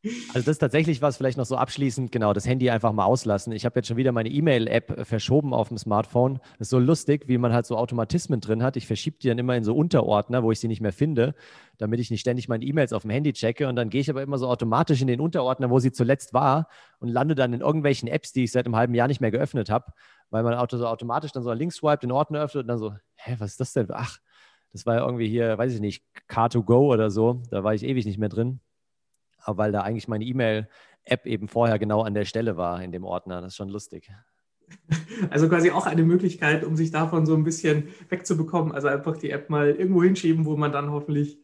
Also das ist tatsächlich was, vielleicht noch so abschließend, genau, das Handy einfach mal auslassen. Ich habe jetzt schon wieder meine E-Mail-App verschoben auf dem Smartphone. Das ist so lustig, wie man halt so Automatismen drin hat. Ich verschiebe die dann immer in so Unterordner, wo ich sie nicht mehr finde, damit ich nicht ständig meine E-Mails auf dem Handy checke. Und dann gehe ich aber immer so automatisch in den Unterordner, wo sie zuletzt war und lande dann in irgendwelchen Apps, die ich seit einem halben Jahr nicht mehr geöffnet habe, weil man Auto so automatisch dann so links swipe, den Ordner öffnet und dann so, hä, was ist das denn? Ach, das war ja irgendwie hier, weiß ich nicht, Car2Go oder so. Da war ich ewig nicht mehr drin weil da eigentlich meine E-Mail-App eben vorher genau an der Stelle war in dem Ordner. Das ist schon lustig. (laughs) Also quasi auch eine Möglichkeit, um sich davon so ein bisschen wegzubekommen. Also einfach die App mal irgendwo hinschieben, wo man dann hoffentlich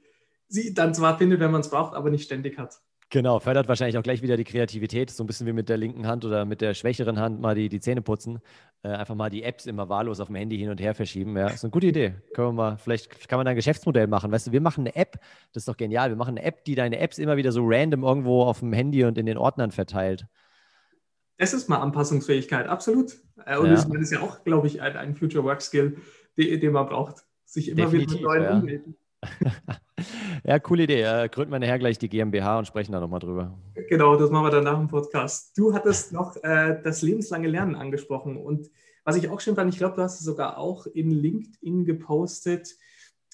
sie dann zwar findet, wenn man es braucht, aber nicht ständig hat. Genau, fördert wahrscheinlich auch gleich wieder die Kreativität, so ein bisschen wie mit der linken Hand oder mit der schwächeren Hand mal die, die Zähne putzen. Äh, einfach mal die Apps immer wahllos auf dem Handy hin und her verschieben. Ja, ist eine gute Idee. Können wir mal, vielleicht kann man da ein Geschäftsmodell machen. Weißt du, wir machen eine App, das ist doch genial. Wir machen eine App, die deine Apps immer wieder so random irgendwo auf dem Handy und in den Ordnern verteilt. Das ist mal Anpassungsfähigkeit, absolut. Äh, und ja. das ist ja auch, glaube ich, ein, ein Future Work Skill, den, den, man braucht. Sich immer Definitiv, wieder mit neuen ja. Umwelten. (laughs) ja, coole Idee. Äh, gründen wir nachher gleich die GmbH und sprechen da nochmal drüber. Genau, das machen wir dann nach dem Podcast. Du hattest noch äh, das lebenslange Lernen angesprochen. Und was ich auch schön fand, ich glaube, du hast es sogar auch in LinkedIn gepostet,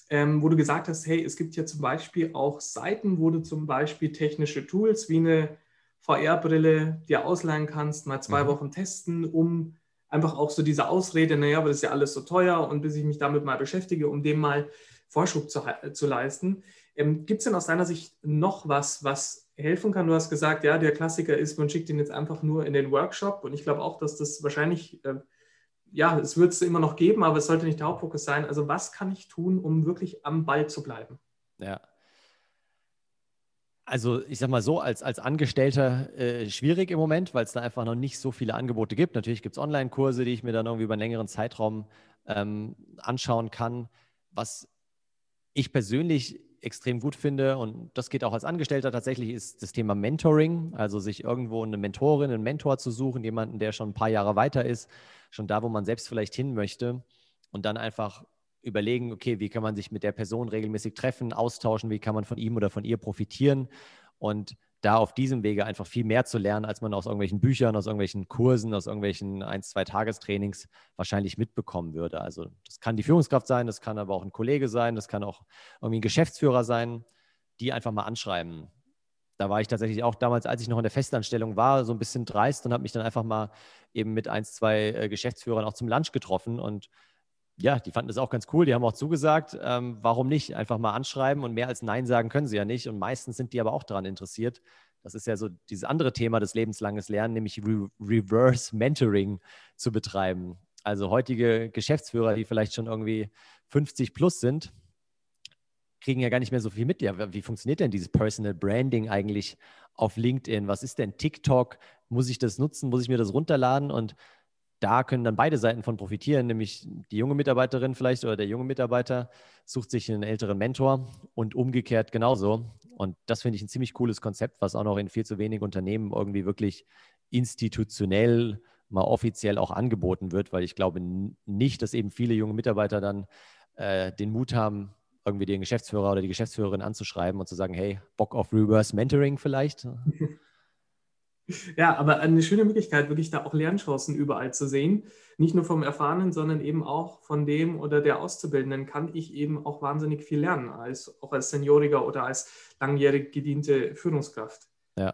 ähm, wo du gesagt hast, hey, es gibt ja zum Beispiel auch Seiten, wo du zum Beispiel technische Tools wie eine VR-Brille dir ausleihen kannst, mal zwei mhm. Wochen testen, um einfach auch so diese Ausrede, naja, aber das ist ja alles so teuer und bis ich mich damit mal beschäftige, um dem mal Vorschub zu, zu leisten. Ähm, Gibt es denn aus deiner Sicht noch was, was helfen kann? Du hast gesagt, ja, der Klassiker ist, man schickt ihn jetzt einfach nur in den Workshop und ich glaube auch, dass das wahrscheinlich, äh, ja, es wird es immer noch geben, aber es sollte nicht der Hauptfokus sein. Also was kann ich tun, um wirklich am Ball zu bleiben? Ja, also ich sag mal so, als, als Angestellter äh, schwierig im Moment, weil es da einfach noch nicht so viele Angebote gibt. Natürlich gibt es Online-Kurse, die ich mir dann irgendwie über einen längeren Zeitraum ähm, anschauen kann. Was ich persönlich extrem gut finde, und das geht auch als Angestellter tatsächlich, ist das Thema Mentoring, also sich irgendwo eine Mentorin, einen Mentor zu suchen, jemanden, der schon ein paar Jahre weiter ist, schon da, wo man selbst vielleicht hin möchte. Und dann einfach überlegen, okay, wie kann man sich mit der Person regelmäßig treffen, austauschen, wie kann man von ihm oder von ihr profitieren. Und da auf diesem Wege einfach viel mehr zu lernen, als man aus irgendwelchen Büchern, aus irgendwelchen Kursen, aus irgendwelchen ein, zwei Tagestrainings wahrscheinlich mitbekommen würde. Also das kann die Führungskraft sein, das kann aber auch ein Kollege sein, das kann auch irgendwie ein Geschäftsführer sein, die einfach mal anschreiben. Da war ich tatsächlich auch damals, als ich noch in der Festanstellung war, so ein bisschen dreist und habe mich dann einfach mal eben mit ein, zwei äh, Geschäftsführern auch zum Lunch getroffen und ja, die fanden das auch ganz cool. Die haben auch zugesagt. Ähm, warum nicht? Einfach mal anschreiben und mehr als Nein sagen können sie ja nicht. Und meistens sind die aber auch daran interessiert. Das ist ja so dieses andere Thema des lebenslanges Lernen, nämlich Re Reverse Mentoring zu betreiben. Also heutige Geschäftsführer, die vielleicht schon irgendwie 50 plus sind, kriegen ja gar nicht mehr so viel mit. Ja, wie funktioniert denn dieses Personal Branding eigentlich auf LinkedIn? Was ist denn TikTok? Muss ich das nutzen? Muss ich mir das runterladen? Und da können dann beide Seiten von profitieren, nämlich die junge Mitarbeiterin vielleicht oder der junge Mitarbeiter sucht sich einen älteren Mentor und umgekehrt genauso. Und das finde ich ein ziemlich cooles Konzept, was auch noch in viel zu wenig Unternehmen irgendwie wirklich institutionell mal offiziell auch angeboten wird, weil ich glaube nicht, dass eben viele junge Mitarbeiter dann äh, den Mut haben, irgendwie den Geschäftsführer oder die Geschäftsführerin anzuschreiben und zu sagen, hey, Bock auf Reverse Mentoring vielleicht? (laughs) Ja, aber eine schöne Möglichkeit, wirklich da auch Lernchancen überall zu sehen. Nicht nur vom Erfahrenen, sondern eben auch von dem oder der Auszubildenden kann ich eben auch wahnsinnig viel lernen, als, auch als Senioriger oder als langjährig gediente Führungskraft. Ja.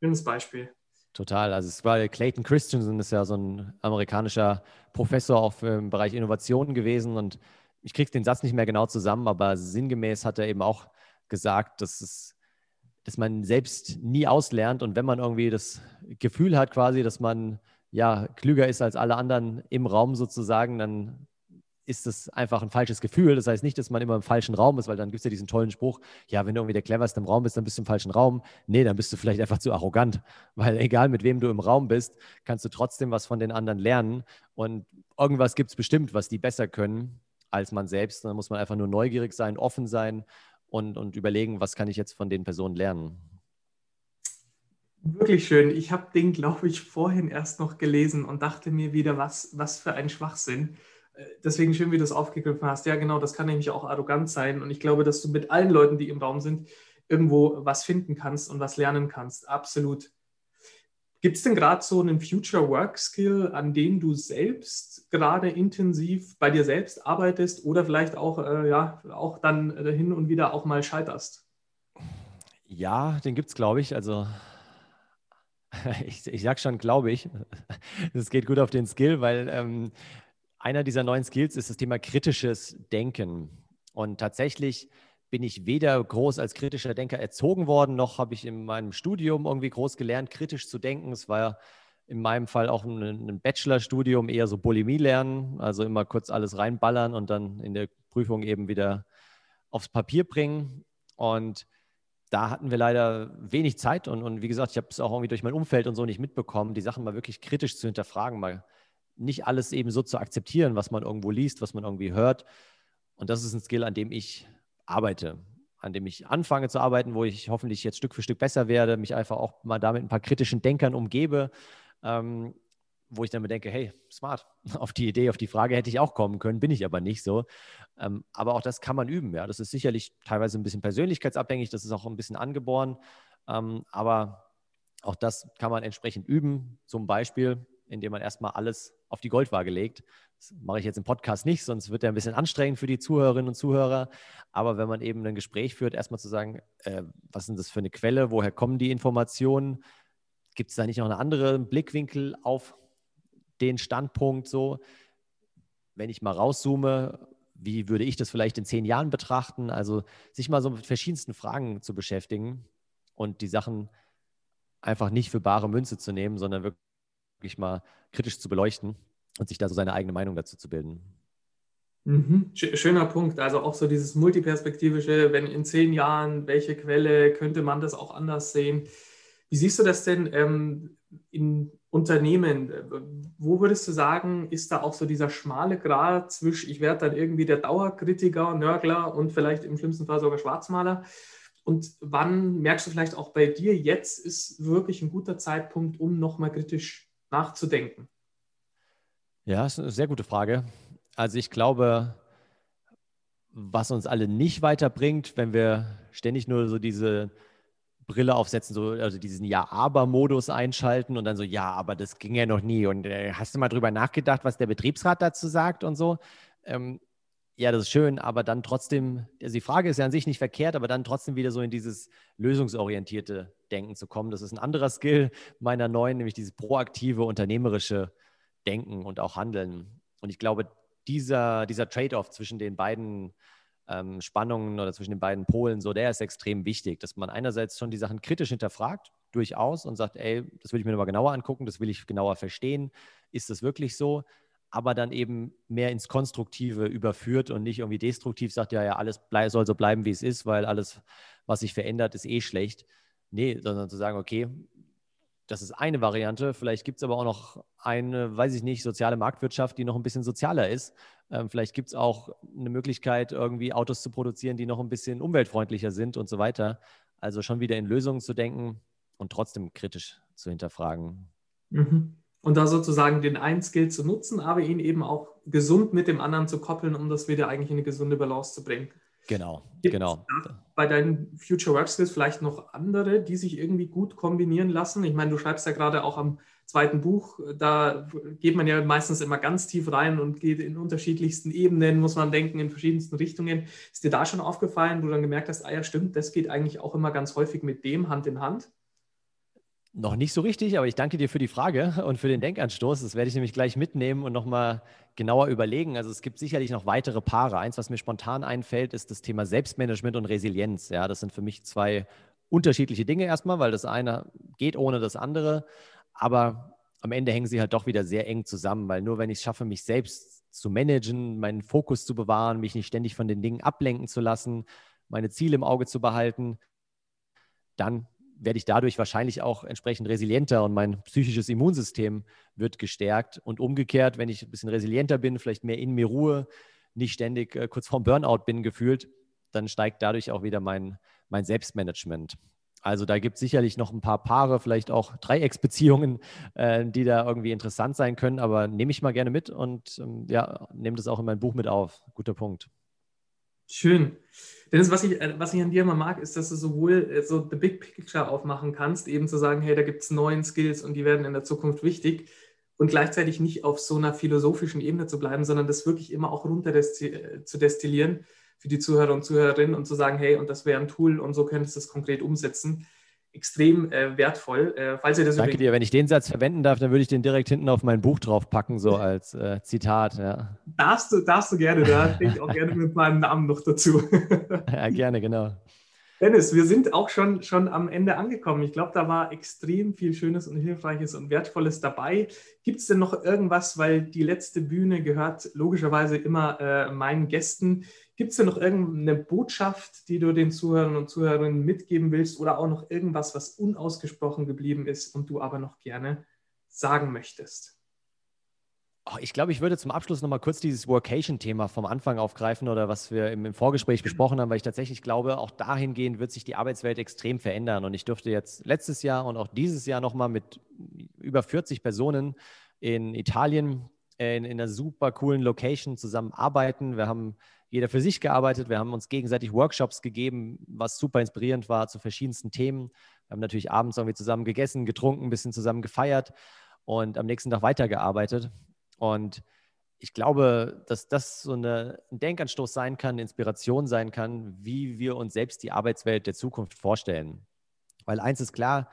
Schönes Beispiel. Total. Also es war Clayton Christensen, ist ja so ein amerikanischer Professor auch im Bereich Innovationen gewesen und ich kriege den Satz nicht mehr genau zusammen, aber sinngemäß hat er eben auch gesagt, dass es dass man selbst nie auslernt und wenn man irgendwie das Gefühl hat quasi, dass man ja klüger ist als alle anderen im Raum sozusagen, dann ist das einfach ein falsches Gefühl. Das heißt nicht, dass man immer im falschen Raum ist, weil dann gibt es ja diesen tollen Spruch, ja, wenn du irgendwie der cleverste im Raum bist, dann bist du im falschen Raum. Nee, dann bist du vielleicht einfach zu arrogant, (laughs) weil egal mit wem du im Raum bist, kannst du trotzdem was von den anderen lernen und irgendwas gibt es bestimmt, was die besser können als man selbst. Dann muss man einfach nur neugierig sein, offen sein und, und überlegen, was kann ich jetzt von den Personen lernen. Wirklich schön. Ich habe den, glaube ich, vorhin erst noch gelesen und dachte mir wieder, was, was für ein Schwachsinn. Äh, deswegen schön, wie du es aufgegriffen hast. Ja, genau, das kann nämlich auch arrogant sein. Und ich glaube, dass du mit allen Leuten, die im Raum sind, irgendwo was finden kannst und was lernen kannst. Absolut. Gibt es denn gerade so einen Future Work Skill, an dem du selbst gerade intensiv bei dir selbst arbeitest oder vielleicht auch, äh, ja, auch dann äh, hin und wieder auch mal scheiterst? Ja, den gibt es, glaube ich. Also (laughs) ich, ich sage schon, glaube ich. (laughs) Das geht gut auf den Skill, weil ähm, einer dieser neuen Skills ist das Thema kritisches Denken. Und tatsächlich bin ich weder groß als kritischer Denker erzogen worden, noch habe ich in meinem Studium irgendwie groß gelernt, kritisch zu denken. Es war in meinem Fall auch ein, ein Bachelorstudium, eher so Bulimie lernen, also immer kurz alles reinballern und dann in der Prüfung eben wieder aufs Papier bringen. Und da hatten wir leider wenig Zeit und, und wie gesagt, ich habe es auch irgendwie durch mein Umfeld und so nicht mitbekommen, die Sachen mal wirklich kritisch zu hinterfragen, mal nicht alles eben so zu akzeptieren, was man irgendwo liest, was man irgendwie hört. Und das ist ein Skill, an dem ich arbeite, an dem ich anfange zu arbeiten, wo ich hoffentlich jetzt Stück für Stück besser werde, mich einfach auch mal damit ein paar kritischen Denkern umgebe, ähm, wo ich dann mir denke, hey, smart, (laughs) auf die Idee, auf die Frage hätte ich auch kommen können, bin ich aber nicht so. Ähm, aber auch das kann man üben, ja. Das ist sicherlich teilweise ein bisschen persönlichkeitsabhängig, das ist auch ein bisschen angeboren, ähm, aber auch das kann man entsprechend üben, zum Beispiel, indem man erstmal alles auf die Goldwaage legt das mache ich jetzt im Podcast nicht, sonst wird er ein bisschen anstrengend für die Zuhörerinnen und Zuhörer. Aber wenn man eben ein Gespräch führt, erstmal zu sagen, äh, was ist das für eine Quelle, woher kommen die Informationen? Gibt es da nicht noch einen anderen Blickwinkel auf den Standpunkt so? Wenn ich mal rauszoome, wie würde ich das vielleicht in zehn Jahren betrachten? Also sich mal so mit verschiedensten Fragen zu beschäftigen und die Sachen einfach nicht für bare Münze zu nehmen, sondern wirklich mal kritisch zu beleuchten und sich da so seine eigene Meinung dazu zu bilden. Mhm. Schöner Punkt. Also auch so dieses multiperspektivische, wenn in zehn Jahren, welche Quelle, könnte man das auch anders sehen? Wie siehst du das denn ähm, in Unternehmen? Wo würdest du sagen, ist da auch so dieser schmale Grat zwischen, ich werde dann irgendwie der Dauerkritiker, Nörgler und vielleicht im schlimmsten Fall sogar Schwarzmaler? Und wann merkst du vielleicht auch bei dir, jetzt ist wirklich ein guter Zeitpunkt, um nochmal kritisch nachzudenken? Ja, ist eine sehr gute Frage. Also ich glaube, was uns alle nicht weiterbringt, wenn wir ständig nur so diese Brille aufsetzen, so, also diesen Ja-Aber-Modus einschalten und dann so, ja, aber das ging ja noch nie. Und äh, hast du mal drüber nachgedacht, was der Betriebsrat dazu sagt und so? Ähm, ja, das ist schön, aber dann trotzdem, also die Frage ist ja an sich nicht verkehrt, aber dann trotzdem wieder so in dieses lösungsorientierte Denken zu kommen. Das ist ein anderer Skill meiner neuen, nämlich dieses proaktive, unternehmerische Denken und auch Handeln. Und ich glaube, dieser, dieser Trade-off zwischen den beiden ähm, Spannungen oder zwischen den beiden Polen, so der ist extrem wichtig, dass man einerseits schon die Sachen kritisch hinterfragt, durchaus, und sagt, ey, das will ich mir nochmal genauer angucken, das will ich genauer verstehen. Ist das wirklich so? Aber dann eben mehr ins Konstruktive überführt und nicht irgendwie destruktiv sagt, ja, ja, alles soll so bleiben, wie es ist, weil alles, was sich verändert, ist eh schlecht. Nee, sondern zu sagen, okay, das ist eine Variante. Vielleicht gibt es aber auch noch eine, weiß ich nicht, soziale Marktwirtschaft, die noch ein bisschen sozialer ist. Ähm, vielleicht gibt es auch eine Möglichkeit, irgendwie Autos zu produzieren, die noch ein bisschen umweltfreundlicher sind und so weiter. Also schon wieder in Lösungen zu denken und trotzdem kritisch zu hinterfragen. Mhm. Und da sozusagen den einen Skill zu nutzen, aber ihn eben auch gesund mit dem anderen zu koppeln, um das wieder eigentlich in eine gesunde Balance zu bringen. Genau, Gibt genau. Bei deinen Future Work Skills vielleicht noch andere, die sich irgendwie gut kombinieren lassen? Ich meine, du schreibst ja gerade auch am zweiten Buch, da geht man ja meistens immer ganz tief rein und geht in unterschiedlichsten Ebenen, muss man denken, in verschiedensten Richtungen. Ist dir da schon aufgefallen, wo du dann gemerkt hast, ah ja, stimmt, das geht eigentlich auch immer ganz häufig mit dem Hand in Hand? Noch nicht so richtig, aber ich danke dir für die Frage (laughs) und für den Denkanstoß. Das werde ich nämlich gleich mitnehmen und nochmal genauer überlegen. Also es gibt sicherlich noch weitere Paare. Eins, was mir spontan einfällt, ist das Thema Selbstmanagement und Resilienz. Ja, das sind für mich zwei unterschiedliche Dinge erstmal, weil das eine geht ohne das andere. Aber am Ende hängen sie halt doch wieder sehr eng zusammen, weil nur wenn ich es schaffe, mich selbst zu managen, meinen Fokus zu bewahren, mich nicht ständig von den Dingen ablenken zu lassen, meine Ziele im Auge zu behalten, dann werde ich dadurch wahrscheinlich auch entsprechend resilienter und mein psychisches Immunsystem wird gestärkt. Und umgekehrt, wenn ich ein bisschen resilienter bin, vielleicht mehr in mir Ruhe, nicht ständig äh, kurz vorm Burnout bin gefühlt, dann steigt dadurch auch wieder mein, mein Selbstmanagement. Also da gibt es sicherlich noch ein paar Paare, vielleicht auch Dreiecksbeziehungen, äh, die da irgendwie interessant sein können, aber nehme ich mal gerne mit und ähm, ja, nehme das auch in mein Buch mit auf. Guter Punkt. Schön. Dennis, was ich, äh, was ich an dir immer mag, ist, dass du sowohl äh, so the big picture aufmachen kannst, eben zu sagen, hey, da gibt es neuen Skills und die werden in der Zukunft wichtig und gleichzeitig nicht auf so einer philosophischen Ebene zu bleiben, sondern das wirklich immer auch runter äh, zu destillieren für die Zuhörer und Zuhörerinnen und zu sagen, hey, und das wäre ein Tool und so könntest du es konkret umsetzen. Extrem äh, wertvoll. Äh, falls ihr das Danke dir. Wenn ich den Satz verwenden darf, dann würde ich den direkt hinten auf mein Buch draufpacken, so (laughs) als äh, Zitat. Ja. Darfst, du, darfst du gerne, da stehe ich auch gerne mit meinem Namen noch dazu. (laughs) ja, gerne, genau. Dennis, wir sind auch schon, schon am Ende angekommen. Ich glaube, da war extrem viel Schönes und Hilfreiches und Wertvolles dabei. Gibt es denn noch irgendwas, weil die letzte Bühne gehört logischerweise immer äh, meinen Gästen. Gibt es denn noch irgendeine Botschaft, die du den Zuhörern und Zuhörerinnen mitgeben willst oder auch noch irgendwas, was unausgesprochen geblieben ist und du aber noch gerne sagen möchtest? Oh, ich glaube, ich würde zum Abschluss nochmal kurz dieses Workation-Thema vom Anfang aufgreifen oder was wir im, im, Vorgespräch besprochen haben, weil ich tatsächlich glaube, auch dahingehend wird sich die Arbeitswelt extrem verändern. Und ich durfte jetzt letztes Jahr und auch dieses Jahr nochmal mit über 40 Personen in Italien in, in einer super coolen Location zusammenarbeiten. Wir haben jeder für sich gearbeitet, wir haben uns gegenseitig Workshops gegeben, was super inspirierend war zu verschiedensten Themen. Wir haben natürlich abends irgendwie zusammen gegessen, getrunken, ein bisschen zusammen gefeiert und am nächsten Tag weitergearbeitet. Und ich glaube, dass das so eine, ein Denkanstoß sein kann, Inspiration sein kann, wie wir uns selbst die Arbeitswelt der Zukunft vorstellen. Weil eins ist klar,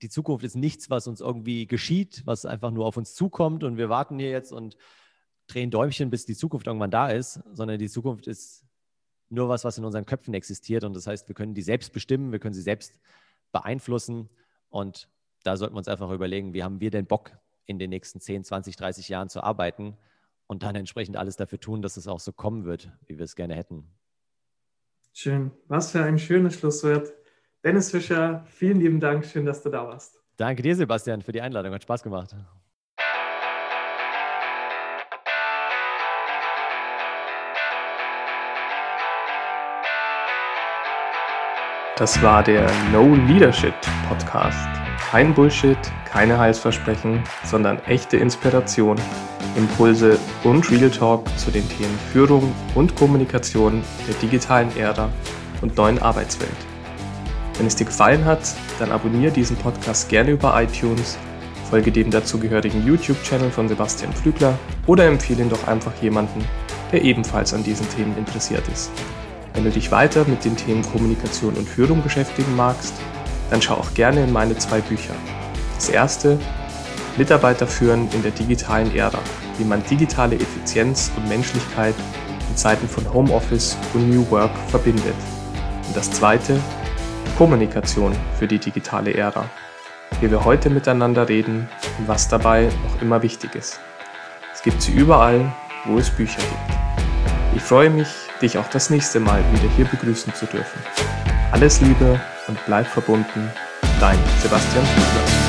die Zukunft ist nichts, was uns irgendwie geschieht, was einfach nur auf uns zukommt und wir warten hier jetzt und drehen Däumchen, bis die Zukunft irgendwann da ist, sondern die Zukunft ist nur was, was in unseren Köpfen existiert. Und das heißt, wir können die selbst bestimmen, wir können sie selbst beeinflussen. Und da sollten wir uns einfach überlegen, wie haben wir denn Bock, in den nächsten 10, 20, 30 Jahren zu arbeiten und dann entsprechend alles dafür tun, dass es auch so kommen wird, wie wir es gerne hätten. Schön. Was für ein schönes Schlusswort. Dennis Fischer, vielen lieben Dank. Schön, dass du da warst. Danke dir, Sebastian, für die Einladung. Hat Spaß gemacht. Das war der No Leadership Podcast. Kein Bullshit, keine Heilsversprechen, sondern echte Inspiration, Impulse und Real Talk zu den Themen Führung und Kommunikation der digitalen Ära und neuen Arbeitswelt. Wenn es dir gefallen hat, dann abonniere diesen Podcast gerne über iTunes, folge dem dazugehörigen YouTube-Channel von Sebastian Flügler oder empfehle ihn doch einfach jemanden, der ebenfalls an diesen Themen interessiert ist. Wenn du dich weiter mit den Themen Kommunikation und Führung beschäftigen magst, dann schau auch gerne in meine zwei Bücher. Das erste, Mitarbeiter führen in der digitalen Ära, wie man digitale Effizienz und Menschlichkeit in Zeiten von Homeoffice und New Work verbindet. Und das zweite, Kommunikation für die digitale Ära, wie wir heute miteinander reden und was dabei noch immer wichtig ist. Es gibt sie überall, wo es Bücher gibt. Ich freue mich, dich auch das nächste Mal wieder hier begrüßen zu dürfen. Alles Liebe und bleib verbunden. Dein Sebastian Fiedler.